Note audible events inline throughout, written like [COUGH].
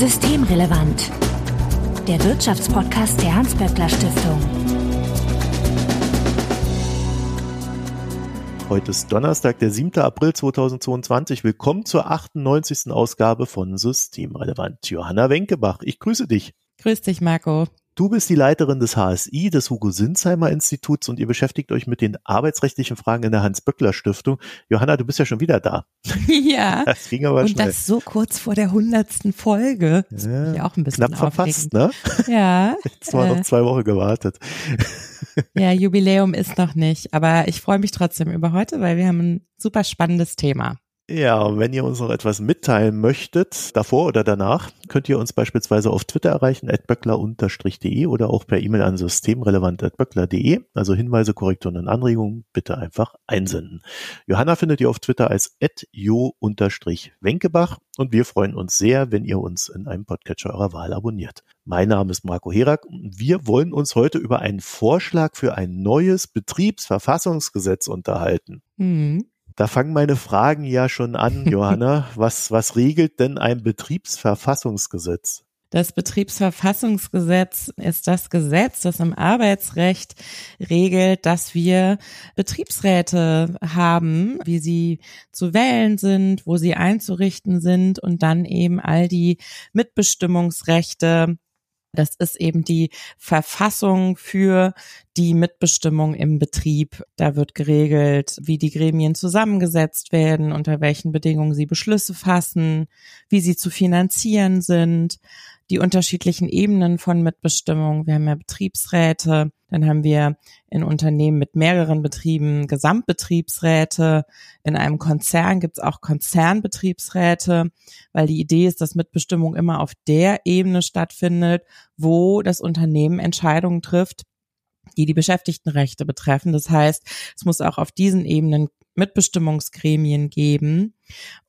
Systemrelevant. Der Wirtschaftspodcast der Hans-Böckler Stiftung. Heute ist Donnerstag, der 7. April 2022. Willkommen zur 98. Ausgabe von Systemrelevant. Johanna Wenkebach, ich grüße dich. Grüß dich, Marco. Du bist die Leiterin des HSI, des Hugo-Sinsheimer Instituts und ihr beschäftigt euch mit den arbeitsrechtlichen Fragen in der Hans-Böckler-Stiftung. Johanna, du bist ja schon wieder da. [LAUGHS] Ja. [LAUGHS] Das ging aber und schnell. das so kurz vor der hundertsten Folge. Das Ja, ja auch ein bisschen Knapp verpasst, ne? [LAUGHS] Ja. Jetzt haben wir äh, noch zwei Wochen gewartet. ja, Jubiläum ist noch nicht, aber ich freue mich trotzdem über heute, weil wir haben ein super spannendes Thema. Ja, und wenn ihr uns noch etwas mitteilen möchtet, davor oder danach, könnt ihr uns beispielsweise auf Twitter erreichen, atböckler-de oder auch per E-Mail an systemrelevant.böckler.de. Also Hinweise, Korrekturen und Anregungen bitte einfach einsenden. Johanna findet ihr auf Twitter als jo-wenkebach und wir freuen uns sehr, wenn ihr uns in einem Podcatcher eurer Wahl abonniert. Mein Name ist Marco Herak und wir wollen uns heute über einen Vorschlag für ein neues Betriebsverfassungsgesetz unterhalten. Hm. Da fangen meine Fragen ja schon an, [LAUGHS] Johanna. Was, was regelt denn ein Betriebsverfassungsgesetz? Das Betriebsverfassungsgesetz ist das Gesetz, das im Arbeitsrecht regelt, dass wir Betriebsräte haben, wie sie zu wählen sind, wo sie einzurichten sind und dann eben all die Mitbestimmungsrechte das ist eben die Verfassung für die Mitbestimmung im Betrieb. Da wird geregelt, wie die Gremien zusammengesetzt werden, unter welchen Bedingungen sie Beschlüsse fassen, wie sie zu finanzieren sind, die unterschiedlichen Ebenen von Mitbestimmung. Wir haben ja Betriebsräte, dann haben wir in Unternehmen mit mehreren Betrieben Gesamtbetriebsräte. In einem Konzern gibt es auch Konzernbetriebsräte, weil die Idee ist, dass Mitbestimmung immer auf der Ebene stattfindet, wo das Unternehmen Entscheidungen trifft, die die Beschäftigtenrechte betreffen. Das heißt, es muss auch auf diesen Ebenen Mitbestimmungsgremien geben.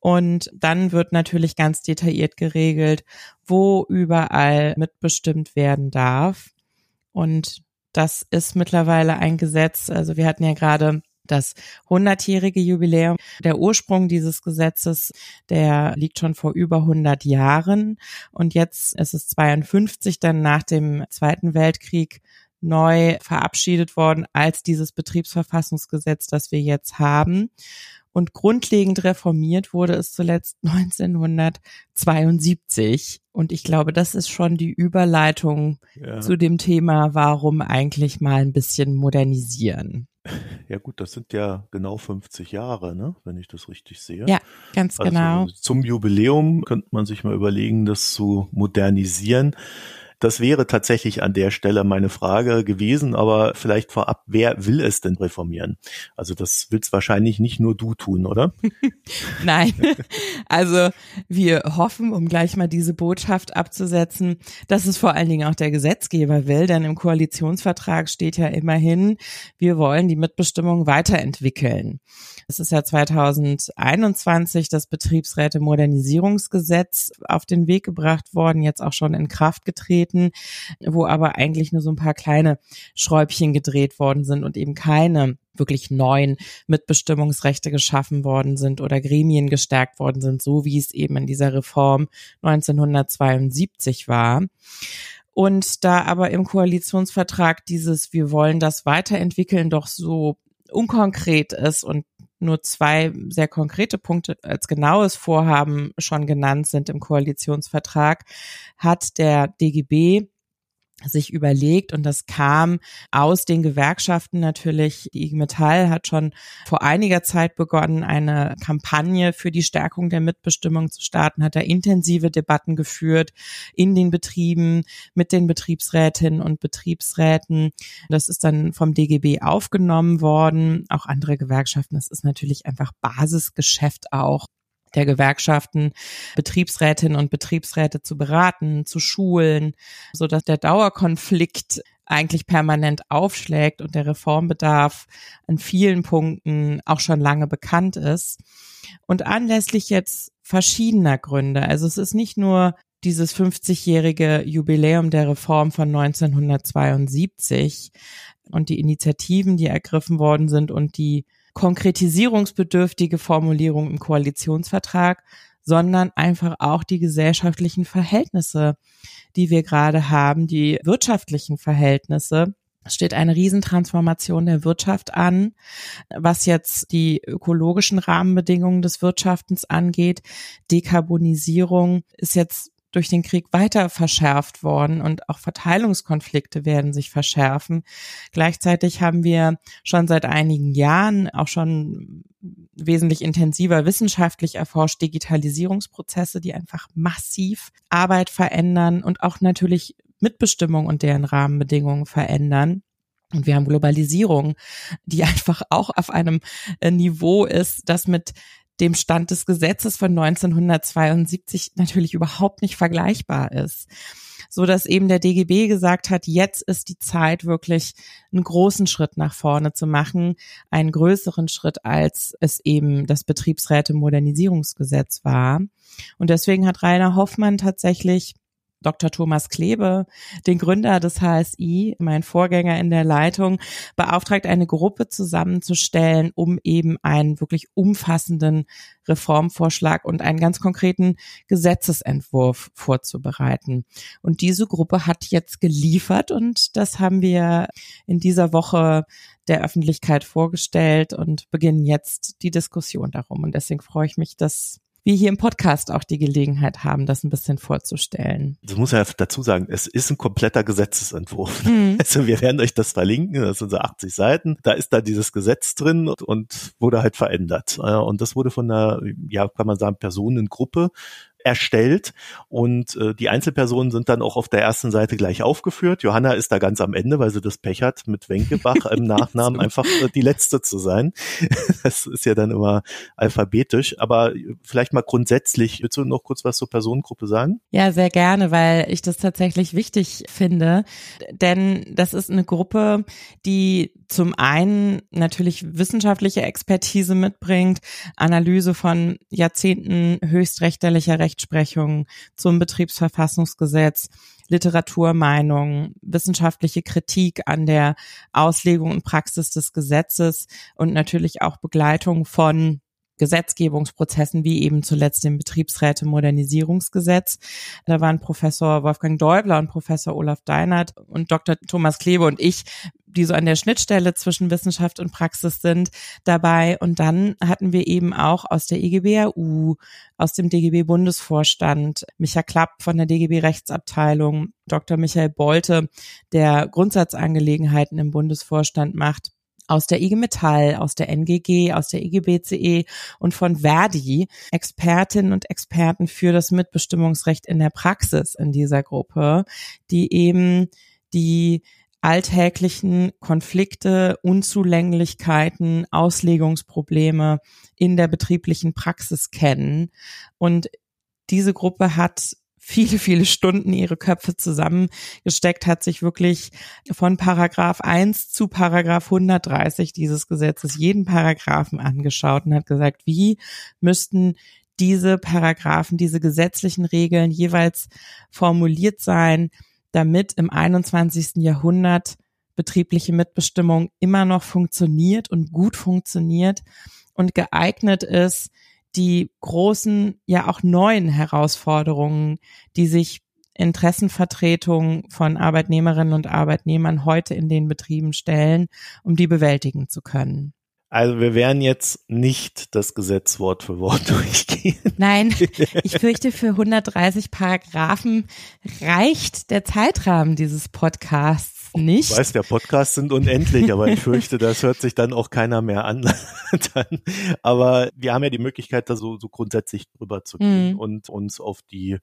Und dann wird natürlich ganz detailliert geregelt, wo überall mitbestimmt werden darf. Und das ist mittlerweile ein Gesetz. Also wir hatten ja gerade das 100-jährige Jubiläum. Der Ursprung dieses Gesetzes, der liegt schon vor über 100 Jahren. Und jetzt ist es 52, dann nach dem Zweiten Weltkrieg neu verabschiedet worden als dieses Betriebsverfassungsgesetz, das wir jetzt haben. Und grundlegend reformiert wurde es zuletzt [LAUGHS] 1972. Und ich glaube, das ist schon die Überleitung Ja, zu dem Thema, warum eigentlich mal ein bisschen modernisieren. [LAUGHS] ja gut, das sind ja genau 50 Jahre, ne? wenn ich das richtig sehe. Ja, ganz Also genau. Zum Jubiläum könnte man sich mal überlegen, das zu modernisieren. Das wäre tatsächlich an der Stelle meine Frage gewesen, aber vielleicht vorab, wer will es denn reformieren? Also das willst wahrscheinlich nicht nur du tun, oder? [LAUGHS] Nein, also wir hoffen, um gleich mal diese Botschaft abzusetzen, dass es vor allen Dingen auch der Gesetzgeber will, denn im Koalitionsvertrag steht ja immerhin, wir wollen die Mitbestimmung weiterentwickeln. Es ist ja 2021 das Betriebsräte-Modernisierungsgesetz auf den Weg gebracht worden, jetzt auch schon in Kraft getreten, wo aber eigentlich nur so ein paar kleine Schräubchen gedreht worden sind und eben keine wirklich neuen Mitbestimmungsrechte geschaffen worden sind oder Gremien gestärkt worden sind, so wie es eben in dieser Reform 1972 war. Und da aber im Koalitionsvertrag dieses Wir wollen das weiterentwickeln doch so unkonkret ist und nur zwei sehr konkrete Punkte als genaues Vorhaben schon genannt sind im Koalitionsvertrag, hat der DGB sich überlegt und das kam aus den Gewerkschaften natürlich. Die IG Metall hat schon vor einiger Zeit begonnen, eine Kampagne für die Stärkung der Mitbestimmung zu starten, hat da intensive Debatten geführt in den Betrieben mit den Betriebsrätinnen und Betriebsräten. Das ist dann vom DGB aufgenommen worden. Auch andere Gewerkschaften. Das ist natürlich einfach Basisgeschäft auch der Gewerkschaften, Betriebsrätinnen und Betriebsräte zu beraten, zu schulen, so dass der Dauerkonflikt eigentlich permanent aufschlägt und der Reformbedarf an vielen Punkten auch schon lange bekannt ist. Und anlässlich jetzt verschiedener Gründe, also es ist nicht nur dieses 50-jährige Jubiläum der Reform von 1972 und die Initiativen, die ergriffen worden sind und die konkretisierungsbedürftige Formulierung im Koalitionsvertrag, sondern einfach auch die gesellschaftlichen Verhältnisse, die wir gerade haben, die wirtschaftlichen Verhältnisse. Es steht eine Riesentransformation der Wirtschaft an, was jetzt die ökologischen Rahmenbedingungen des Wirtschaftens angeht. Dekarbonisierung ist jetzt durch den Krieg weiter verschärft worden und auch Verteilungskonflikte werden sich verschärfen. Gleichzeitig haben wir schon seit einigen Jahren auch schon wesentlich intensiver wissenschaftlich erforscht Digitalisierungsprozesse, die einfach massiv Arbeit verändern und auch natürlich Mitbestimmung und deren Rahmenbedingungen verändern. Und wir haben Globalisierung, die [LAUGHS] einfach auch auf einem äh, Niveau ist, das mit dem Stand des Gesetzes von 1972 natürlich überhaupt nicht vergleichbar ist. So dass eben der DGB gesagt hat, jetzt ist die Zeit wirklich einen großen Schritt nach vorne zu machen, einen größeren Schritt als es eben das Betriebsräte-Modernisierungsgesetz war. Und deswegen hat Rainer Hoffmann tatsächlich Dr. Thomas Klebe, den Gründer des HSI, mein Vorgänger in der Leitung, beauftragt, eine Gruppe zusammenzustellen, um eben einen wirklich umfassenden Reformvorschlag und einen ganz konkreten Gesetzesentwurf vorzubereiten. Und diese Gruppe hat jetzt geliefert und das haben wir in dieser Woche der Öffentlichkeit vorgestellt und beginnen jetzt die Diskussion darum. Und deswegen freue ich mich, dass wir hier im Podcast auch die Gelegenheit haben, das ein bisschen vorzustellen. Das muss ja dazu sagen, es ist ein kompletter Gesetzesentwurf. Mhm. [LAUGHS] Also wir werden euch das verlinken, das sind so 80 Seiten. Da ist da dieses Gesetz drin und, und wurde halt verändert. Und das wurde von einer, ja, kann man sagen, Personengruppe erstellt und äh, die Einzelpersonen sind dann auch auf der ersten Seite gleich aufgeführt. Johanna ist da ganz am Ende, weil sie das Pech hat, mit Wenkebach im [LAUGHS] Nachnamen einfach äh, die letzte zu sein. [LAUGHS] das ist ja dann immer alphabetisch, aber vielleicht mal grundsätzlich, willst du noch kurz was zur Personengruppe sagen? Ja, sehr gerne, weil ich das tatsächlich wichtig finde, denn das ist eine Gruppe, die zum einen natürlich wissenschaftliche Expertise mitbringt, Analyse von Jahrzehnten höchstrechterlicher Rechtsprechung zum Betriebsverfassungsgesetz, Literaturmeinung, wissenschaftliche Kritik an der Auslegung und Praxis des Gesetzes und natürlich auch Begleitung von Gesetzgebungsprozessen wie eben zuletzt dem Betriebsräte-Modernisierungsgesetz. Da waren Professor Wolfgang Däubler und Professor Olaf Deinert und Dr. Thomas Klebe und ich die so an der Schnittstelle zwischen Wissenschaft und Praxis sind, dabei. Und dann hatten wir eben auch aus der IGBRU, aus dem DGB-Bundesvorstand, Michael Klapp von der DGB-Rechtsabteilung, Dr. Michael Bolte, der Grundsatzangelegenheiten im Bundesvorstand macht, aus der IG Metall, aus der NGG, aus der IGBCE und von Verdi Expertinnen und Experten für das Mitbestimmungsrecht in der Praxis in dieser Gruppe, die eben die alltäglichen Konflikte, Unzulänglichkeiten, Auslegungsprobleme in der betrieblichen Praxis kennen. Und diese Gruppe hat viele, viele Stunden ihre Köpfe zusammengesteckt, hat sich wirklich von Paragraph 1 zu Paragraph 130 dieses Gesetzes jeden Paragraphen angeschaut und hat gesagt, wie müssten diese Paragraphen, diese gesetzlichen Regeln jeweils formuliert sein, damit im 21. Jahrhundert betriebliche Mitbestimmung immer noch funktioniert und gut funktioniert und geeignet ist, die großen, ja auch neuen Herausforderungen, die sich Interessenvertretung von Arbeitnehmerinnen und Arbeitnehmern heute in den Betrieben stellen, um die bewältigen zu können. Also wir werden jetzt nicht das Gesetz Wort für Wort [LAUGHS] durchgehen. Nein, [LAUGHS] ich fürchte, für 130 Paragraphen reicht der Zeitrahmen dieses Podcasts nicht. Ich weiß, der Podcast sind unendlich, aber ich fürchte, das hört sich dann auch keiner mehr an. [LAUGHS] aber wir haben ja die Möglichkeit, da so, so grundsätzlich drüber zu gehen mhm. und uns auf die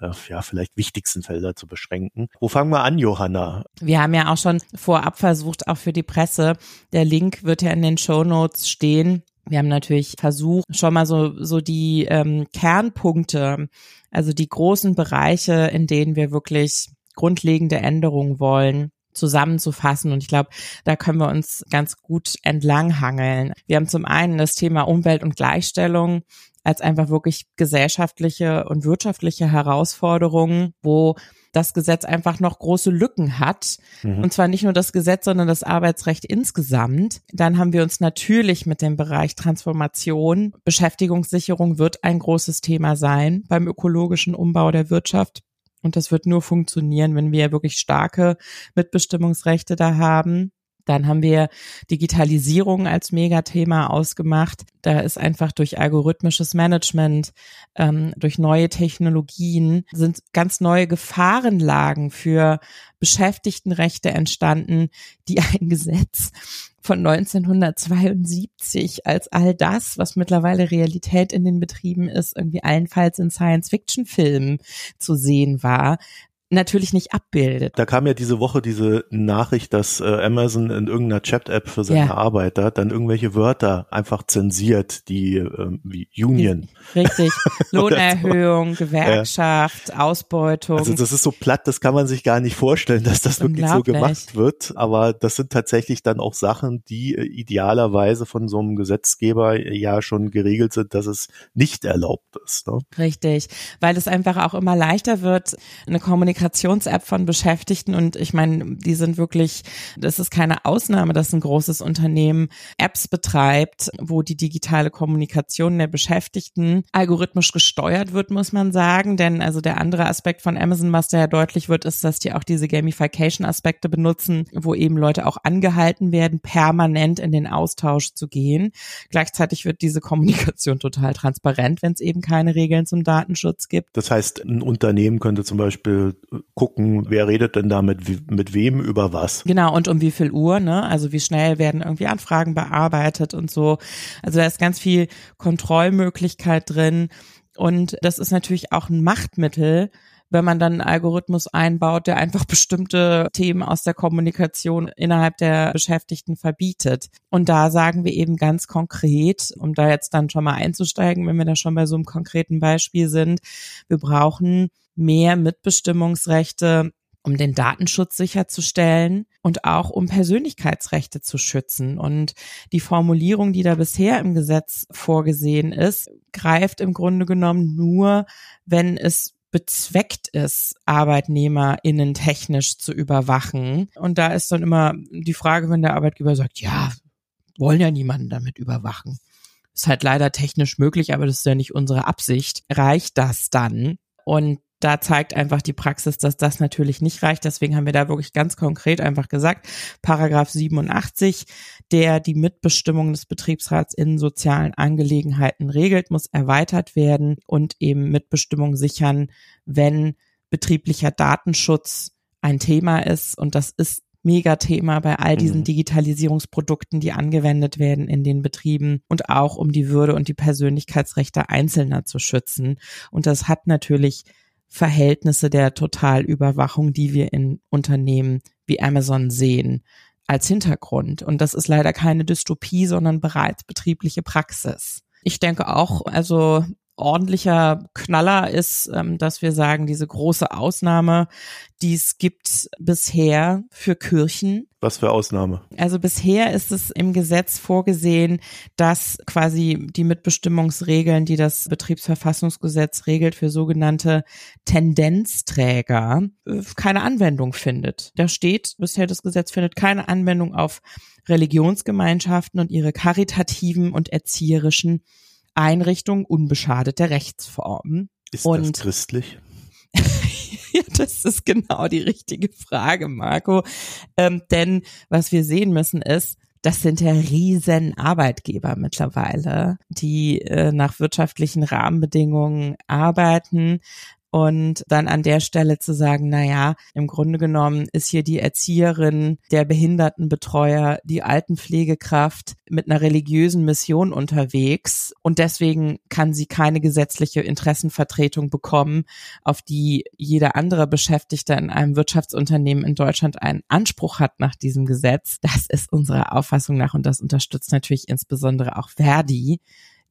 ja, vielleicht wichtigsten Felder zu beschränken. Wo fangen wir an, Johanna? Wir haben ja auch schon vorab versucht, auch für die Presse. Der Link wird ja in den Show Notes stehen. Wir haben natürlich versucht, schon mal so, so die ähm, Kernpunkte, also die großen Bereiche, in denen wir wirklich grundlegende Änderungen wollen, zusammenzufassen. Und ich glaube, da können wir uns ganz gut entlanghangeln. Wir haben zum einen das Thema Umwelt und Gleichstellung als einfach wirklich gesellschaftliche und wirtschaftliche Herausforderungen, wo das Gesetz einfach noch große Lücken hat. Mhm. Und zwar nicht nur das Gesetz, sondern das Arbeitsrecht insgesamt. Dann haben wir uns natürlich mit dem Bereich Transformation, Beschäftigungssicherung wird ein großes Thema sein beim ökologischen Umbau der Wirtschaft. Und das wird nur funktionieren, wenn wir wirklich starke Mitbestimmungsrechte da haben. Dann haben wir Digitalisierung als Megathema ausgemacht. Da ist einfach durch algorithmisches Management, ähm, durch neue Technologien sind ganz neue Gefahrenlagen für Beschäftigtenrechte entstanden, die ein [LAUGHS] Gesetz von 1972 als all das, was mittlerweile Realität in den Betrieben ist, irgendwie allenfalls in Science-Fiction-Filmen zu sehen war, natürlich nicht abbildet. Da kam ja diese Woche diese Nachricht, dass äh, Amazon in irgendeiner Chat-App für seine ja. Arbeiter dann irgendwelche Wörter einfach zensiert, die äh, wie Union. Richtig. [LAUGHS] Lohnerhöhung, Gewerkschaft, ja. Ausbeutung. Also das ist so platt, das kann man sich gar nicht vorstellen, dass das wirklich so gemacht wird. Aber das sind tatsächlich dann auch Sachen, die äh, idealerweise von so einem Gesetzgeber ja schon geregelt sind, dass es nicht erlaubt ist. Ne? Richtig, weil es einfach auch immer leichter wird, eine Kommunikation Kommunikations-App von Beschäftigten und ich meine, die sind wirklich, das ist keine Ausnahme, dass ein großes Unternehmen Apps betreibt, wo die digitale Kommunikation der Beschäftigten algorithmisch gesteuert wird, muss man sagen. Denn also der andere Aspekt von Amazon, was da ja deutlich wird, ist, dass die auch diese Gamification-Aspekte benutzen, wo eben Leute auch angehalten werden, permanent in den Austausch zu gehen. Gleichzeitig wird diese Kommunikation total transparent, wenn es eben keine Regeln zum Datenschutz gibt. Das heißt, ein Unternehmen könnte zum Beispiel gucken, wer redet denn da mit, mit wem über was. Genau, und um wie viel Uhr, ne? Also wie schnell werden irgendwie Anfragen bearbeitet und so. Also da ist ganz viel Kontrollmöglichkeit drin. Und das ist natürlich auch ein Machtmittel, wenn man dann einen Algorithmus einbaut, der einfach [LAUGHS] bestimmte Themen aus der Kommunikation innerhalb der Beschäftigten verbietet. Und da sagen wir eben ganz konkret, um da jetzt dann schon mal einzusteigen, wenn wir da schon bei so einem konkreten Beispiel sind, wir brauchen mehr Mitbestimmungsrechte um den Datenschutz sicherzustellen und auch um Persönlichkeitsrechte zu schützen. Und die Formulierung, die da bisher im Gesetz vorgesehen ist, greift im Grunde genommen nur, wenn es bezweckt ist, ArbeitnehmerInnen technisch zu überwachen. Und da ist dann immer die Frage, wenn der Arbeitgeber sagt, ja, wollen ja niemanden damit überwachen. Ist halt leider technisch möglich, aber das ist ja nicht unsere Absicht. Reicht das dann? Und da zeigt einfach die Praxis, dass das natürlich nicht reicht. Deswegen haben wir da wirklich ganz konkret einfach gesagt, Paragraph 87, der die Mitbestimmung des Betriebsrats in sozialen Angelegenheiten regelt, muss erweitert werden und eben Mitbestimmung sichern, wenn betrieblicher Datenschutz ein Thema ist. Und das ist Megathema bei all diesen mhm. Digitalisierungsprodukten, die angewendet werden in den Betrieben und auch um die Würde und die Persönlichkeitsrechte Einzelner zu schützen. Und das hat natürlich Verhältnisse der Totalüberwachung, die wir in Unternehmen wie Amazon sehen, als Hintergrund. Und das ist leider keine Dystopie, sondern bereits betriebliche Praxis. Ich denke auch, also ordentlicher Knaller ist, ähm, dass wir sagen, diese große Ausnahme, die es gibt bisher für Kirchen. Was für Ausnahme? Also bisher ist es im Gesetz vorgesehen, dass quasi die Mitbestimmungsregeln, die das Betriebsverfassungsgesetz regelt für sogenannte Tendenzträger, äh, keine Anwendung findet. Da steht bisher das Gesetz findet keine Anwendung auf Religionsgemeinschaften und ihre karitativen und erzieherischen Einrichtung unbeschadet der Rechtsform. Ist und das christlich? [LAUGHS] ja, das ist genau die richtige Frage, Marco. Ähm, denn was wir sehen müssen ist, das sind ja riesen Arbeitgeber mittlerweile, die äh, nach wirtschaftlichen Rahmenbedingungen arbeiten und dann an der Stelle zu sagen, na ja, im Grunde genommen ist hier die Erzieherin, der Behindertenbetreuer, die Altenpflegekraft mit einer religiösen Mission unterwegs und deswegen kann sie keine gesetzliche Interessenvertretung bekommen, auf die jeder andere Beschäftigte in einem Wirtschaftsunternehmen in Deutschland einen Anspruch hat nach diesem Gesetz. Das ist unserer Auffassung nach und das unterstützt natürlich insbesondere auch Verdi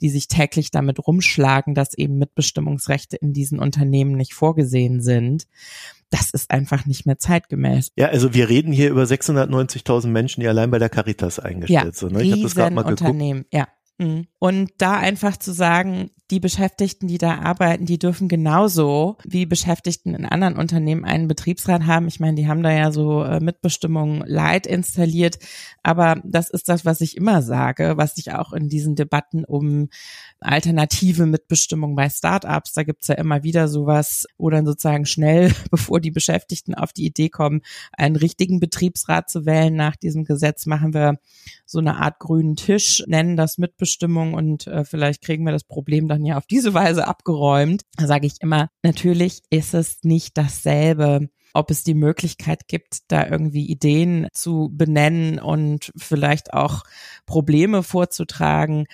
die sich täglich damit rumschlagen, dass eben Mitbestimmungsrechte in diesen Unternehmen nicht vorgesehen sind. das ist einfach nicht mehr zeitgemäß. Ja, also wir reden hier über 690.000 Menschen, die allein bei der Caritas eingestellt ja, sind. Ne? Ich habe das gerade mal geguckt. Unternehmen, ja. Mhm. Und da einfach zu sagen, die Beschäftigten, die da arbeiten, die dürfen genauso wie Beschäftigten in anderen Unternehmen einen Betriebsrat haben. Ich meine, die haben da ja so äh, Mitbestimmung Light installiert. Aber das ist das, was ich immer sage, was ich auch in diesen Debatten um alternative Mitbestimmung bei Startups, da gibt's ja immer wieder sowas, wo dann sozusagen schnell, [LAUGHS] bevor die Beschäftigten auf die Idee kommen, einen richtigen Betriebsrat zu wählen nach diesem Gesetz, machen wir so eine Art grünen Tisch, nennen das Mitbestimmung und äh, vielleicht kriegen wir das Problem dann ja auf diese Weise abgeräumt. Da sage ich immer, natürlich ist es nicht dasselbe ob es die Möglichkeit gibt, da irgendwie Ideen zu benennen und vielleicht auch Probleme vorzutragen.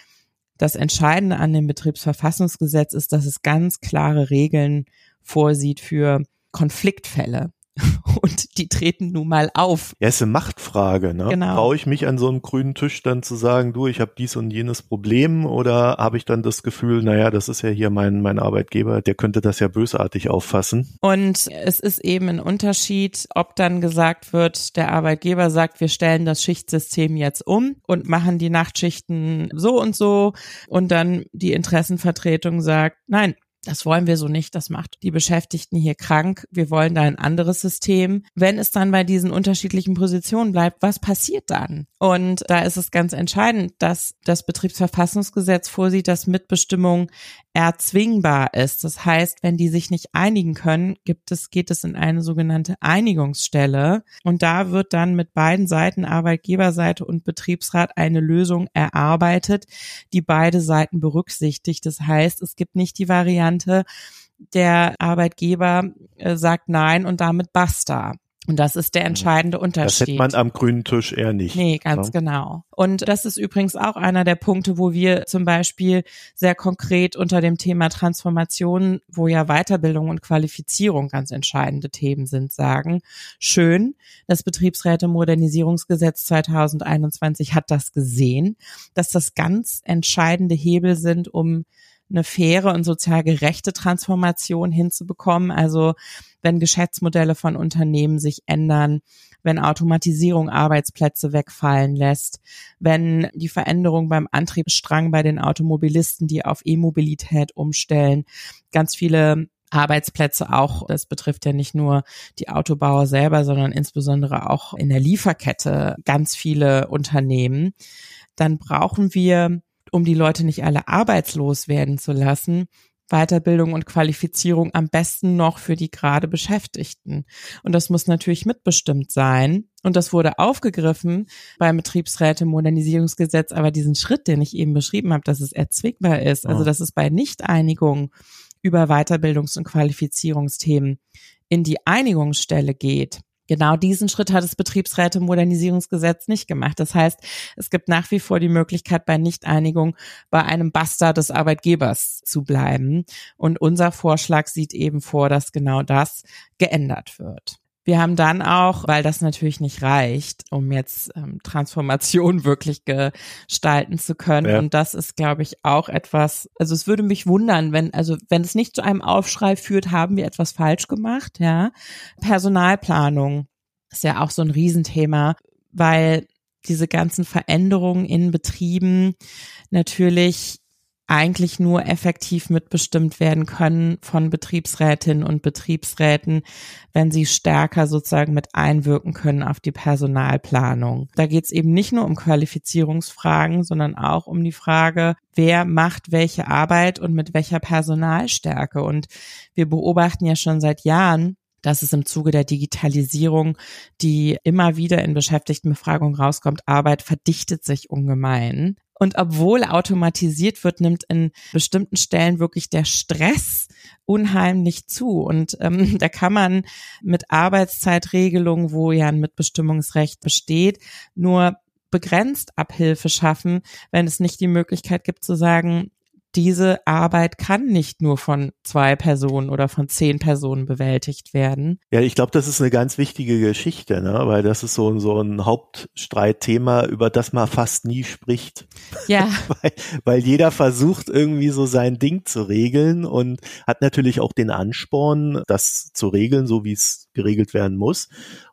Das Entscheidende an dem Betriebsverfassungsgesetz ist, dass es ganz klare Regeln vorsieht für Konfliktfälle. [LAUGHS] Und die treten nun mal auf. Ja, ist eine Machtfrage. Ne? Genau. Traue ich mich an so einem grünen Tisch dann zu sagen, du, ich habe dies und jenes Problem oder habe ich dann das Gefühl, naja, das ist ja hier mein, mein Arbeitgeber, der könnte das ja bösartig auffassen. Und es ist eben ein Unterschied, ob dann gesagt wird, der Arbeitgeber sagt, wir stellen das Schichtsystem jetzt um und machen die Nachtschichten so und so und dann die Interessenvertretung sagt, nein, das wollen wir so nicht, das macht die Beschäftigten hier krank, wir wollen da ein anderes System. Wenn es dann bei diesen unterschiedlichen Positionen bleibt, was passiert dann? Und da ist es ganz entscheidend, dass das Betriebsverfassungsgesetz vorsieht, dass Mitbestimmung erzwingbar ist. Das heißt, wenn die sich nicht einigen können, gibt es, geht es in eine sogenannte Einigungsstelle. Und da wird dann mit beiden Seiten, Arbeitgeberseite und Betriebsrat, eine Lösung erarbeitet, die beide Seiten berücksichtigt. Das heißt, es gibt nicht die Variante, der Arbeitgeber äh, sagt nein und damit basta. Und das ist der mhm. entscheidende Unterschied. Das hätte man am grünen Tisch eher nicht. Nee, ganz ja. genau. Und das ist übrigens auch einer der Punkte, wo wir zum Beispiel sehr konkret unter dem Thema Transformation, wo ja Weiterbildung und Qualifizierung ganz entscheidende Themen sind, sagen, schön, das Betriebsräte-Modernisierungsgesetz 2021 hat das gesehen, dass das ganz entscheidende Hebel sind, um eine faire und sozial gerechte Transformation hinzubekommen. Also wenn Geschäftsmodelle von Unternehmen sich ändern, wenn Automatisierung Arbeitsplätze wegfallen lässt, wenn die Veränderung beim Antriebsstrang bei den Automobilisten, die auf E-Mobilität umstellen, ganz viele Arbeitsplätze auch, das betrifft ja nicht nur die Autobauer selber, sondern insbesondere auch in der Lieferkette ganz viele Unternehmen, dann brauchen wir um die Leute nicht alle arbeitslos werden zu lassen, Weiterbildung und Qualifizierung am besten noch für die gerade Beschäftigten. Und das muss natürlich mitbestimmt sein. Und das wurde aufgegriffen beim Betriebsräte-Modernisierungsgesetz, aber diesen Schritt, den ich eben beschrieben habe, dass es erzwingbar ist, also dass es bei Nichteinigung über Weiterbildungs- und Qualifizierungsthemen in die Einigungsstelle geht, Genau diesen Schritt hat das Betriebsräte-Modernisierungsgesetz nicht gemacht. Das heißt, es gibt nach wie vor die Möglichkeit, bei Nichteinigung bei einem Bastard des Arbeitgebers zu bleiben. Und unser Vorschlag sieht eben vor, dass genau das geändert wird. Wir haben dann auch, weil das natürlich nicht reicht, um jetzt ähm, Transformation [LAUGHS] wirklich gestalten zu können. Ja. Und das ist, glaube ich, auch etwas, also es würde mich wundern, wenn, also wenn es nicht zu einem Aufschrei führt, haben wir etwas falsch gemacht, ja. Personalplanung ist ja auch so ein Riesenthema, weil diese ganzen Veränderungen in Betrieben natürlich eigentlich nur effektiv mitbestimmt werden können von Betriebsrätinnen und Betriebsräten, wenn sie stärker sozusagen mit einwirken können auf die Personalplanung. Da geht es eben nicht nur um Qualifizierungsfragen, sondern auch um die Frage, wer macht welche Arbeit und mit welcher Personalstärke. Und wir beobachten ja schon seit Jahren, dass es im Zuge der Digitalisierung, die immer wieder in Beschäftigtenbefragungen rauskommt, Arbeit verdichtet sich ungemein. Und obwohl automatisiert wird, nimmt in bestimmten Stellen wirklich der Stress unheimlich zu. Und ähm, [LAUGHS] da kann man mit Arbeitszeitregelungen, wo ja ein Mitbestimmungsrecht besteht, nur begrenzt Abhilfe schaffen, wenn es nicht die Möglichkeit gibt zu sagen, diese Arbeit kann nicht nur von zwei Personen oder von zehn Personen bewältigt werden. Ja, ich glaube, das ist eine ganz wichtige Geschichte, ne? weil das ist so, so ein Hauptstreitthema, über das man fast nie spricht. Ja. [LAUGHS] weil, weil jeder versucht irgendwie so sein Ding zu regeln und hat natürlich auch den Ansporn, das zu regeln, so wie es geregelt werden muss.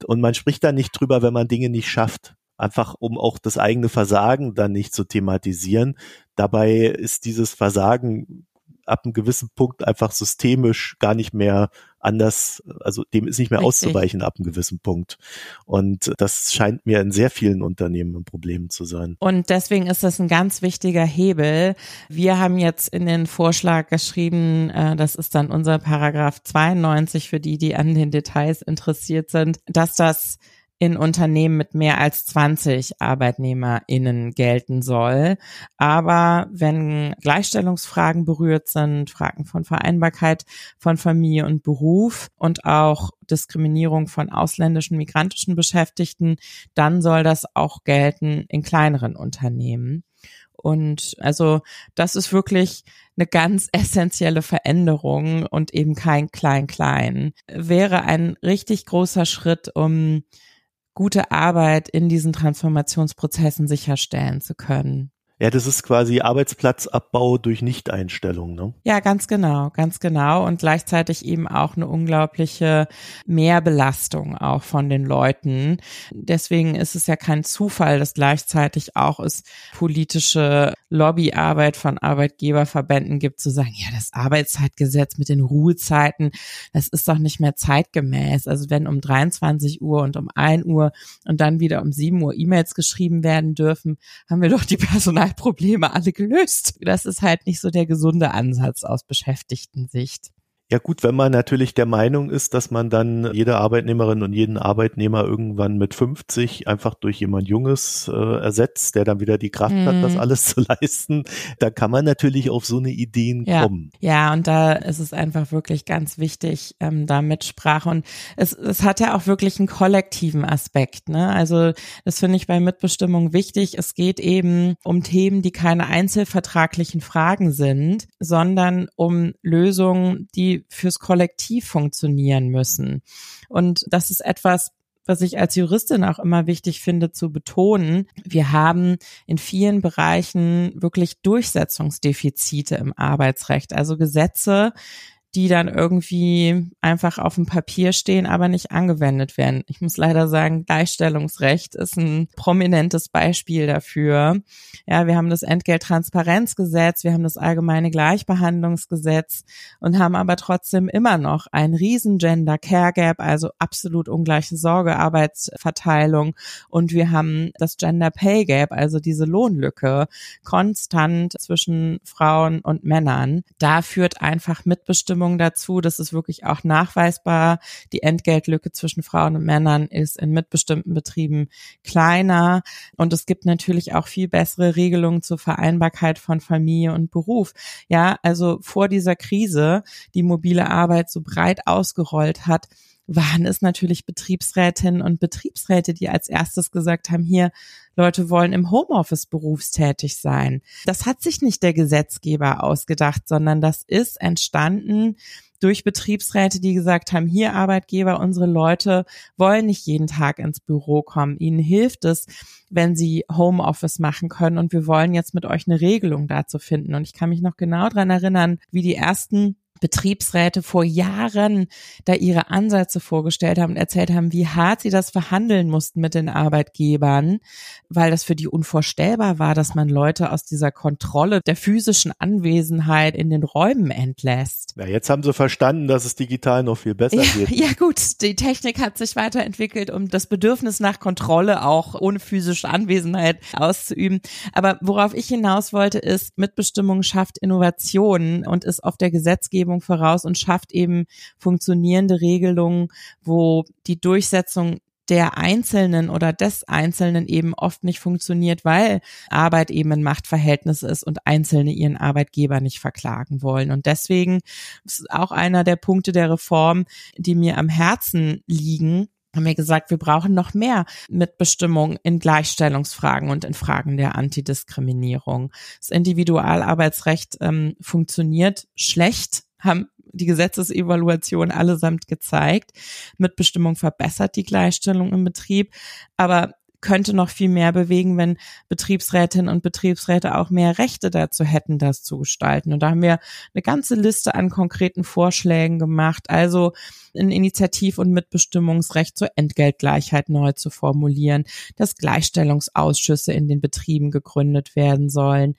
Und man spricht da nicht drüber, wenn man Dinge nicht schafft einfach um auch das eigene Versagen dann nicht zu thematisieren. Dabei ist dieses Versagen ab einem gewissen Punkt einfach systemisch gar nicht mehr anders, also dem ist nicht mehr Richtig. auszuweichen ab einem gewissen Punkt. Und das scheint mir in sehr vielen Unternehmen ein Problem zu sein. Und deswegen ist das ein ganz wichtiger Hebel. Wir haben jetzt in den Vorschlag geschrieben, äh, das ist dann unser Paragraph 92 für die, die an den Details interessiert sind, dass das in Unternehmen mit mehr als 20 ArbeitnehmerInnen gelten soll. Aber wenn Gleichstellungsfragen berührt sind, Fragen von Vereinbarkeit von Familie und Beruf und auch Diskriminierung von ausländischen, migrantischen Beschäftigten, dann soll das auch gelten in kleineren Unternehmen. Und also das ist wirklich eine ganz [LAUGHS] essentielle Veränderung und eben kein Klein-Klein. Wäre ein richtig großer Schritt, um gute Arbeit in diesen Transformationsprozessen sicherstellen zu können. Ja, das ist quasi Arbeitsplatzabbau durch Nichteinstellung, ne? Ja, ganz genau, ganz genau. Und gleichzeitig eben auch eine unglaubliche Mehrbelastung auch von den Leuten. Deswegen ist es ja kein Zufall, dass gleichzeitig auch es politische Lobbyarbeit von Arbeitgeberverbänden gibt, zu sagen, ja, das Arbeitszeitgesetz mit den Ruhezeiten, das ist doch nicht mehr zeitgemäß. Also wenn um 23 Uhr und um 1 Uhr und dann wieder um 7 Uhr E-Mails geschrieben werden dürfen, haben wir doch die Personalprobleme alle gelöst. Das ist halt nicht so der gesunde Ansatz aus Beschäftigten-Sicht. Ja gut, wenn man natürlich der Meinung ist, dass man dann jede Arbeitnehmerin und jeden Arbeitnehmer irgendwann mit 50 einfach durch jemand Junges äh, ersetzt, der dann wieder die Kraft mhm. hat, das mhm. alles zu [LAUGHS] leisten, da kann man natürlich auf so eine Ideen ja. kommen. Ja, und da ist es einfach wirklich ganz wichtig, ähm, da Mitsprache. Und es, es hat ja auch wirklich einen kollektiven Aspekt. Ne? Also das finde ich bei Mitbestimmung wichtig. Es geht eben um Themen, die keine einzelvertraglichen Fragen sind, sondern um Lösungen, die fürs Kollektiv funktionieren müssen. Und das ist etwas, was ich als Juristin auch immer wichtig finde zu betonen. Wir haben in vielen Bereichen wirklich Durchsetzungsdefizite im Arbeitsrecht, also Gesetze, die dann irgendwie einfach auf dem Papier stehen, aber nicht angewendet werden. Ich muss leider sagen, Gleichstellungsrecht ist ein prominentes Beispiel dafür. Ja, wir haben das Entgelttransparenzgesetz, wir haben das allgemeine Gleichbehandlungsgesetz und haben aber trotzdem immer noch ein riesen Gender Care Gap, also absolut ungleiche Sorgearbeitsverteilung und wir haben das Gender Pay Gap, also diese Lohnlücke konstant zwischen Frauen und Männern. Da führt einfach Mitbestimmung Zustimmung dazu. Das ist wirklich auch nachweisbar. Die Entgeltlücke zwischen Frauen und Männern ist in mitbestimmten Betrieben kleiner. Und es gibt natürlich auch viel bessere Regelungen zur Vereinbarkeit von Familie und Beruf. Ja, also vor dieser Krise, die mobile Arbeit so breit ausgerollt hat, waren es natürlich Betriebsrätinnen und Betriebsräte, die als erstes gesagt haben, hier, Leute wollen im Homeoffice berufstätig sein. Das hat sich nicht der Gesetzgeber ausgedacht, sondern das ist entstanden durch Betriebsräte, die gesagt haben, hier Arbeitgeber, unsere Leute wollen nicht jeden Tag ins Büro kommen. Ihnen hilft es, wenn sie Homeoffice machen können und wir wollen jetzt mit euch eine Regelung dazu finden. Und ich kann mich noch genau dran erinnern, wie die ersten Betriebsräte vor Jahren da ihre Ansätze vorgestellt haben und erzählt haben, wie hart sie das verhandeln mussten mit den Arbeitgebern, weil das für die unvorstellbar war, dass man Leute aus dieser Kontrolle der physischen Anwesenheit in den Räumen entlässt. Ja, jetzt haben sie verstanden, dass es digital noch viel besser ja, geht. Ja gut, die Technik hat sich weiterentwickelt, um das Bedürfnis nach Kontrolle auch ohne physische Anwesenheit auszuüben. Aber worauf ich hinaus wollte, ist, Mitbestimmung schafft Innovationen und ist auf der Gesetzgebung Gesetzgebung voraus und schafft eben funktionierende Regelungen, wo die Durchsetzung der Einzelnen oder des Einzelnen eben oft nicht funktioniert, weil Arbeit eben ein Machtverhältnis ist und Einzelne ihren Arbeitgeber nicht verklagen wollen. Und deswegen ist auch einer der Punkte der Reform, die mir am Herzen liegen, haben wir gesagt, wir brauchen noch mehr Mitbestimmung in Gleichstellungsfragen und in Fragen der Antidiskriminierung. Das Individualarbeitsrecht ähm, funktioniert schlecht, haben die Gesetzesevaluation allesamt gezeigt. Mitbestimmung verbessert die Gleichstellung im Betrieb, aber könnte noch viel mehr bewegen, wenn Betriebsrätinnen und Betriebsräte auch mehr Rechte dazu hätten, das zu gestalten. Und da haben wir eine ganze Liste an konkreten Vorschlägen gemacht. Also ein Initiativ- und Mitbestimmungsrecht zur Entgeltgleichheit neu zu formulieren, dass Gleichstellungsausschüsse in den Betrieben gegründet werden sollen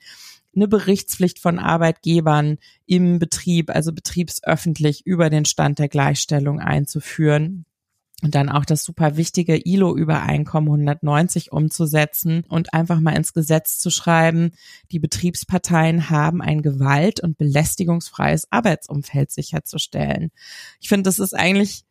eine Berichtspflicht von Arbeitgebern im Betrieb, also betriebsöffentlich über den Stand der Gleichstellung einzuführen und dann auch das super wichtige ILO-Übereinkommen 190 umzusetzen und einfach mal ins Gesetz zu schreiben, die Betriebsparteien haben ein gewalt- und belästigungsfreies Arbeitsumfeld sicherzustellen. Ich finde, das ist eigentlich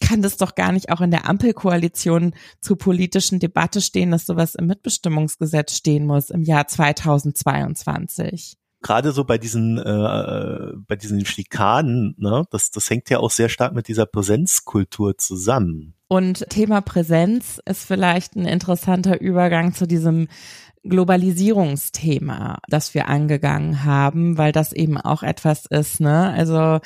kann das doch gar nicht auch in der Ampelkoalition zur politischen Debatte stehen, dass sowas im Mitbestimmungsgesetz stehen muss im Jahr 2022 gerade so bei diesen äh, bei diesen Schikanen, ne, das das hängt ja auch sehr stark mit dieser Präsenzkultur zusammen. Und Thema Präsenz ist vielleicht ein interessanter Übergang zu diesem Globalisierungsthema, das wir angegangen haben, weil das eben auch etwas ist, ne? Also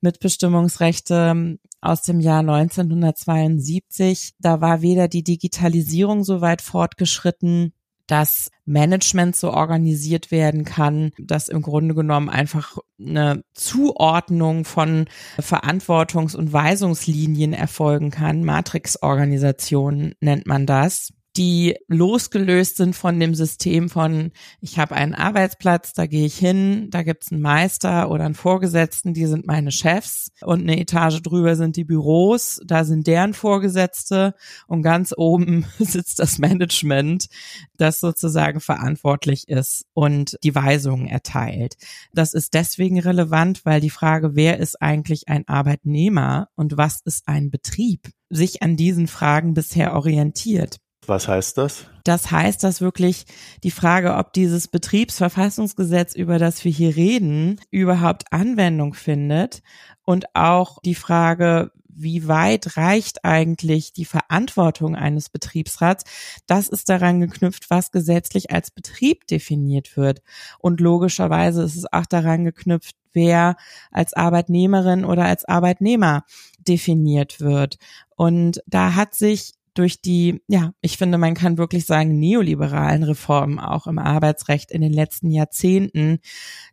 Mitbestimmungsrechte aus dem Jahr 1972, da war weder die Digitalisierung so weit fortgeschritten, dass Management so organisiert werden kann, dass im Grunde genommen einfach eine Zuordnung von Verantwortungs- und Weisungslinien erfolgen kann. Matrixorganisation nennt man das die losgelöst sind von dem System von, ich habe einen Arbeitsplatz, da gehe ich hin, da gibt's einen Meister oder einen Vorgesetzten, die sind meine Chefs und eine Etage drüber sind die Büros, da sind deren Vorgesetzte und ganz oben [LAUGHS] sitzt das Management, das sozusagen verantwortlich ist und die Weisungen erteilt. Das ist deswegen relevant, weil die Frage, wer ist eigentlich ein Arbeitnehmer und was ist ein Betrieb, sich an diesen Fragen bisher orientiert. Was heißt das? Das heißt, dass wirklich die Frage, ob dieses Betriebsverfassungsgesetz, über das wir hier reden, überhaupt Anwendung findet und auch die Frage, wie weit reicht eigentlich die Verantwortung eines Betriebsrats? Das ist daran geknüpft, was gesetzlich als Betrieb definiert wird. Und logischerweise ist es auch daran geknüpft, wer als Arbeitnehmerin oder als Arbeitnehmer definiert wird. Und da hat sich durch die, ja, ich finde, man kann wirklich sagen, neoliberalen Reformen auch im Arbeitsrecht in den letzten Jahrzehnten,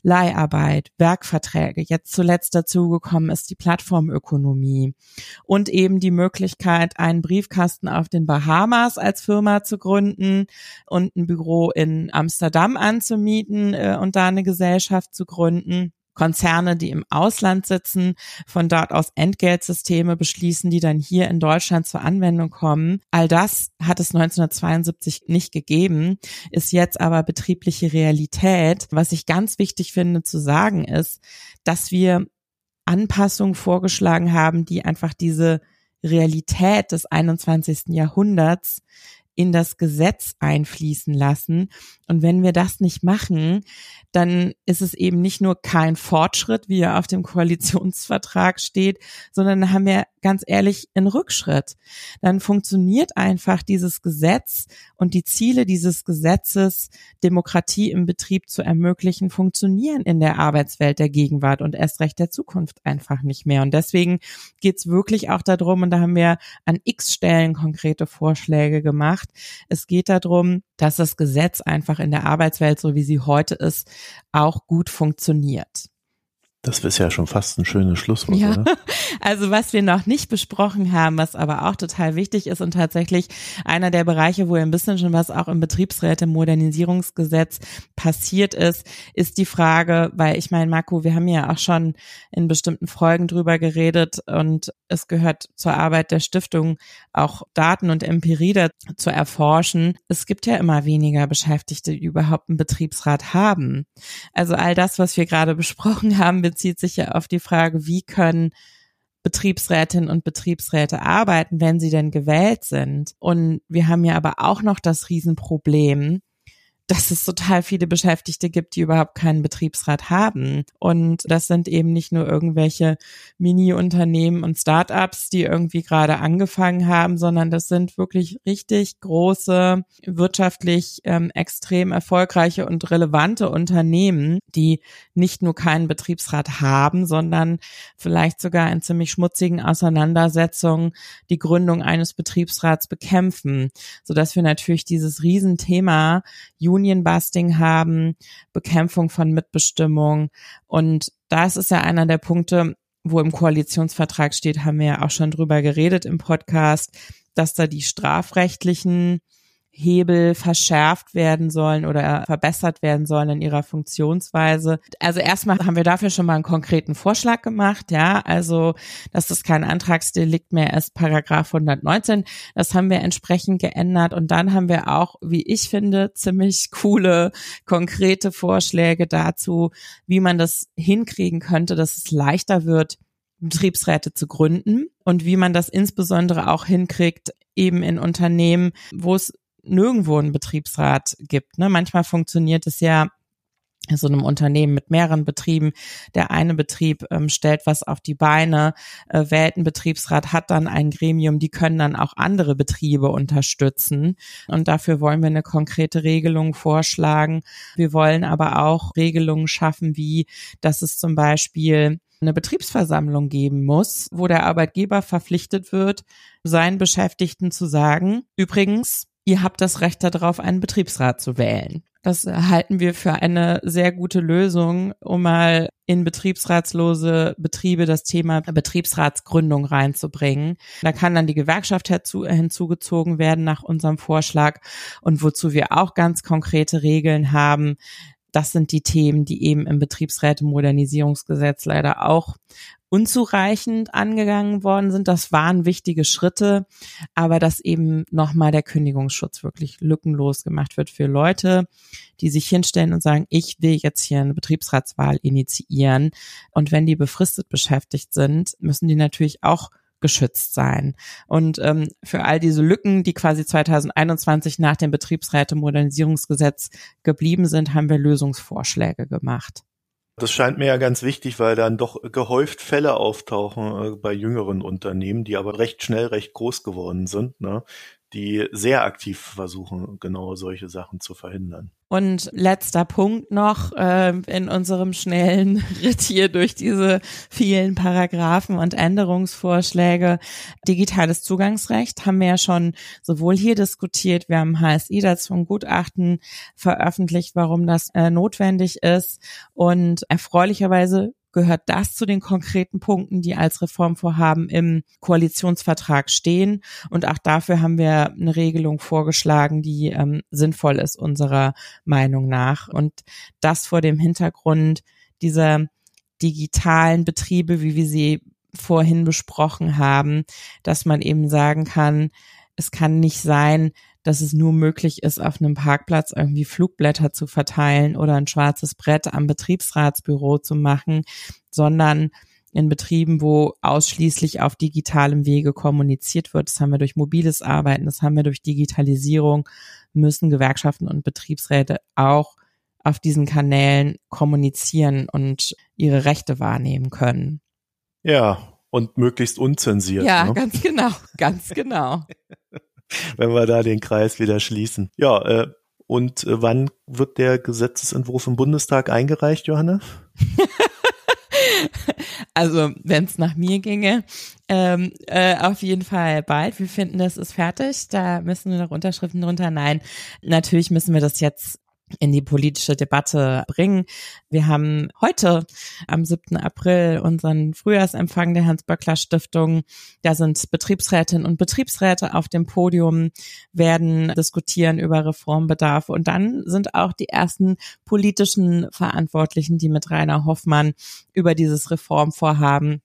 Leiharbeit, Werkverträge, jetzt zuletzt dazugekommen ist die Plattformökonomie und eben die Möglichkeit, einen Briefkasten auf den Bahamas als Firma zu gründen und ein Büro in Amsterdam anzumieten äh, und da eine Gesellschaft zu gründen. Konzerne, die im Ausland sitzen, von dort aus Entgeltsysteme beschließen, die dann hier in Deutschland zur Anwendung kommen. All das hat es 1972 nicht gegeben, ist jetzt aber betriebliche Realität. Was ich ganz wichtig finde zu sagen ist, dass wir Anpassungen vorgeschlagen haben, die einfach diese Realität des 21. Jahrhunderts in das Gesetz einfließen lassen. Und wenn wir das nicht machen, dann ist es eben nicht nur kein Fortschritt, wie er auf dem Koalitionsvertrag steht, sondern haben wir ganz ehrlich einen Rückschritt. Dann funktioniert einfach dieses Gesetz und die Ziele dieses Gesetzes, Demokratie im Betrieb zu ermöglichen, funktionieren in der Arbeitswelt der Gegenwart und erst recht der Zukunft einfach nicht mehr. Und deswegen geht's wirklich auch darum, und da haben wir an x Stellen konkrete Vorschläge gemacht. Es geht darum, dass das Gesetz einfach in der Arbeitswelt, so wie sie heute ist, auch gut funktioniert. Das ist ja schon fast ein schönes Schlusswort, ja. oder? [LAUGHS] Also was wir noch nicht besprochen haben, was aber auch total wichtig ist und tatsächlich einer der Bereiche, wo ein bisschen schon was auch im Betriebsräte-Modernisierungsgesetz passiert ist, ist die Frage, weil ich meine, Marco, wir haben ja auch schon in bestimmten Folgen drüber geredet und es gehört zur Arbeit der Stiftung auch Daten und Empirie zu erforschen. Es gibt ja immer weniger Beschäftigte, die überhaupt einen Betriebsrat haben. Also all das, was wir gerade [LAUGHS] besprochen haben, bezieht sich ja auf die Frage, wie können Betriebsrätinnen und Betriebsräte arbeiten, wenn sie denn gewählt sind. Und wir haben ja aber auch noch das Riesenproblem, dass es total viele Beschäftigte gibt, die überhaupt keinen Betriebsrat haben. Und das sind eben nicht nur irgendwelche Mini-Unternehmen und Startups, die irgendwie gerade angefangen haben, sondern das sind wirklich richtig große, wirtschaftlich ähm, extrem erfolgreiche und relevante Unternehmen, die nicht nur keinen Betriebsrat haben, sondern vielleicht sogar in ziemlich schmutzigen Auseinandersetzungen die Gründung eines Betriebsrats bekämpfen, sodass wir natürlich dieses Riesenthema Union-Busting haben, Bekämpfung von Mitbestimmung. Und das ist ja einer der Punkte, wo im Koalitionsvertrag steht, haben wir ja auch schon drüber geredet im Podcast, dass da die strafrechtlichen Hebel verschärft werden sollen oder verbessert werden sollen in ihrer Funktionsweise. Also erstmal haben wir dafür schon mal einen konkreten Vorschlag gemacht, ja, also dass das kein Antragsdelikt mehr ist, Paragraph 119. Das haben wir entsprechend geändert und dann haben wir auch, wie ich finde, ziemlich coole, konkrete Vorschläge dazu, wie man das hinkriegen könnte, dass es leichter wird, Betriebsräte zu gründen und wie man das insbesondere auch hinkriegt, eben in Unternehmen, wo es nirgendwo einen Betriebsrat gibt. Ne? Manchmal funktioniert es ja in so einem Unternehmen mit mehreren Betrieben. Der eine Betrieb ähm, stellt was auf die Beine, äh, wählt einen Betriebsrat, hat dann ein Gremium, die können dann auch andere Betriebe unterstützen. Und dafür wollen wir eine konkrete Regelung vorschlagen. Wir wollen aber auch Regelungen schaffen, wie, dass es zum Beispiel eine Betriebsversammlung geben muss, wo der Arbeitgeber verpflichtet wird, seinen Beschäftigten zu sagen, übrigens, ihr habt das Recht darauf, einen Betriebsrat zu wählen. Das halten wir für eine sehr gute Lösung, um mal in betriebsratslose Betriebe das Thema Betriebsratsgründung reinzubringen. Da kann dann die Gewerkschaft hinzugezogen werden nach unserem Vorschlag und wozu wir auch ganz konkrete Regeln haben. Das sind die Themen, die eben im Betriebsräte-Modernisierungsgesetz leider auch unzureichend angegangen worden sind. Das waren wichtige Schritte, aber dass eben nochmal der Kündigungsschutz wirklich lückenlos gemacht wird für Leute, die sich hinstellen und sagen, ich will jetzt hier eine Betriebsratswahl initiieren. Und wenn die befristet beschäftigt sind, müssen die natürlich auch geschützt sein. Und ähm, für all diese Lücken, die quasi 2021 nach dem Betriebsräte-Modernisierungsgesetz geblieben sind, haben wir Lösungsvorschläge gemacht. Das scheint mir ja ganz wichtig, weil dann doch gehäuft Fälle auftauchen äh, bei jüngeren Unternehmen, die aber recht schnell recht groß geworden sind, ne? Die sehr aktiv versuchen, genau solche Sachen zu verhindern. Und letzter Punkt noch äh, in unserem schnellen [LAUGHS] Ritt hier durch diese vielen Paragraphen und Änderungsvorschläge. Digitales Zugangsrecht haben wir ja schon sowohl hier diskutiert, wir haben HSI dazu ein Gutachten veröffentlicht, warum das äh, notwendig ist. Und erfreulicherweise gehört das zu den konkreten Punkten, die als Reformvorhaben im Koalitionsvertrag stehen. Und auch dafür haben wir eine Regelung vorgeschlagen, die ähm, sinnvoll ist unserer Meinung nach. Und das vor dem Hintergrund dieser digitalen Betriebe, wie wir sie vorhin besprochen haben, dass man eben sagen kann, es kann nicht sein, dass es nur möglich ist, auf einem Parkplatz irgendwie Flugblätter zu verteilen oder ein schwarzes Brett am Betriebsratsbüro zu machen, sondern in Betrieben, wo ausschließlich auf digitalem Wege kommuniziert wird. Das haben wir durch mobiles Arbeiten, das haben wir durch Digitalisierung, müssen Gewerkschaften und Betriebsräte auch auf diesen Kanälen kommunizieren und ihre Rechte wahrnehmen können. Ja, und möglichst unzensiert. Ja, ne? ganz genau, ganz genau. [LAUGHS] [LAUGHS] wenn wir da den Kreis wieder schließen. Ja, äh, und äh, wann wird der Gesetzesentwurf im Bundestag eingereicht, Johanna? [LAUGHS] also, wenn es nach mir ginge, ähm, äh, auf jeden Fall bald. Wir finden, das ist fertig. Da müssen nur noch Unterschriften drunter. Nein, natürlich müssen wir das jetzt in die politische Debatte bringen. Wir haben heute am 7. April unseren Frühjahrsempfang der Hans-Böckler-Stiftung. Da sind Betriebsrätinnen und Betriebsräte auf dem Podium, werden diskutieren über Reformbedarf. Und dann sind auch die ersten politischen Verantwortlichen, die mit Rainer Hoffmann über dieses Reformvorhaben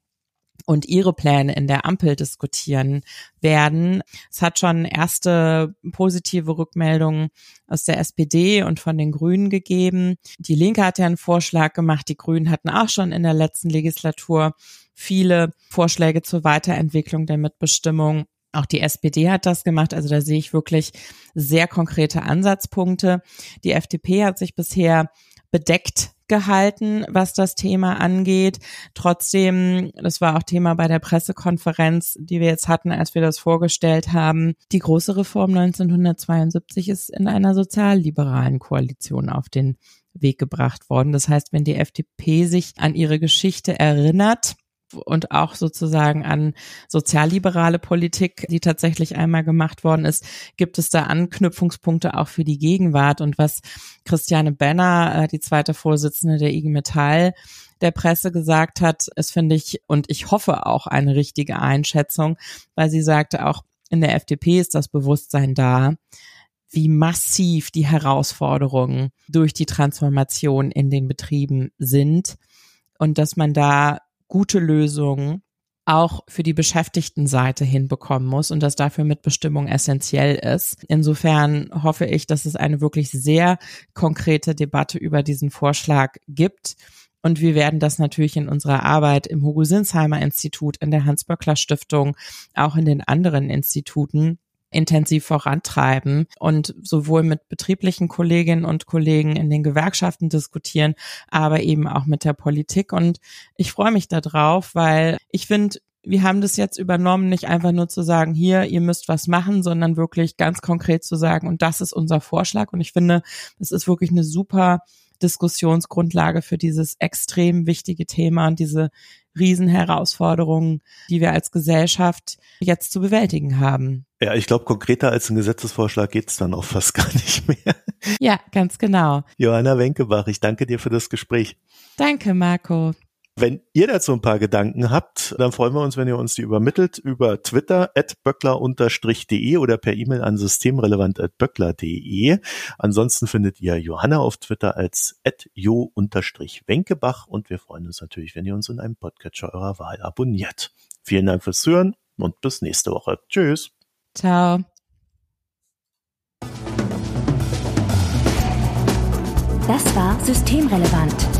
und ihre Pläne in der Ampel diskutieren werden. Es hat schon erste positive Rückmeldungen aus der SPD und von den Grünen gegeben. Die Linke hat ja einen Vorschlag gemacht. Die Grünen hatten auch schon in der letzten Legislatur viele Vorschläge zur Weiterentwicklung der Mitbestimmung Auch die SPD hat das gemacht. Also da sehe ich wirklich sehr konkrete Ansatzpunkte. Die FDP hat sich bisher bedeckt gehalten, was das Thema angeht. Trotzdem, das war auch Thema bei der Pressekonferenz, die wir jetzt hatten, als wir das vorgestellt haben. Die große Reform 1972 ist in einer sozialliberalen Koalition auf den Weg gebracht worden. Das heißt, wenn die FDP sich an ihre Geschichte erinnert, und auch sozusagen an sozialliberale Politik, die tatsächlich einmal gemacht worden ist, gibt es da Anknüpfungspunkte auch für die Gegenwart. Und was Christiane Benner, äh, die zweite Vorsitzende der IG Metall, der Presse gesagt hat, ist, finde ich, und ich hoffe auch eine richtige Einschätzung, weil sie sagte, auch in der FDP ist das Bewusstsein da, wie massiv die Herausforderungen durch die Transformation in den Betrieben sind und dass man da gute Lösungen auch für die Beschäftigtenseite hinbekommen muss und dass dafür Mitbestimmung essentiell ist. Insofern hoffe ich, dass es eine wirklich sehr konkrete Debatte über diesen Vorschlag gibt. Und wir werden das natürlich in unserer Arbeit im Hugo Sinsheimer Institut, in der Hans-Böckler Stiftung, auch in den anderen Instituten intensiv vorantreiben und sowohl mit betrieblichen Kolleginnen und Kollegen in den Gewerkschaften diskutieren, aber eben auch mit der Politik. Und ich freue mich darauf, weil ich finde, wir haben das jetzt übernommen, nicht einfach nur zu sagen, hier, ihr müsst was machen, sondern wirklich ganz konkret zu sagen, und das ist unser Vorschlag. Und ich finde, das ist wirklich eine super Diskussionsgrundlage für dieses extrem wichtige Thema und diese Riesenherausforderungen, die wir als Gesellschaft jetzt zu bewältigen haben. Ja, ich glaube, konkreter als ein Gesetzesvorschlag geht's dann auch fast [LAUGHS] gar nicht mehr. Ja, ganz genau. Johanna Wenkebach, ich danke dir für das Gespräch. Danke, Marco. Wenn ihr dazu ein paar Gedanken habt, dann freuen wir uns, wenn ihr uns die übermittelt über Twitter at böckler-de oder per E-Mail an systemrelevant.böckler.de. Ansonsten findet ihr Johanna auf Twitter als at jo-wenkebach und wir freuen uns natürlich, wenn ihr uns in einem Podcatcher eurer Wahl abonniert. Vielen Dank fürs Hören und bis nächste Woche. Tschüss. Ciao. Das war Systemrelevant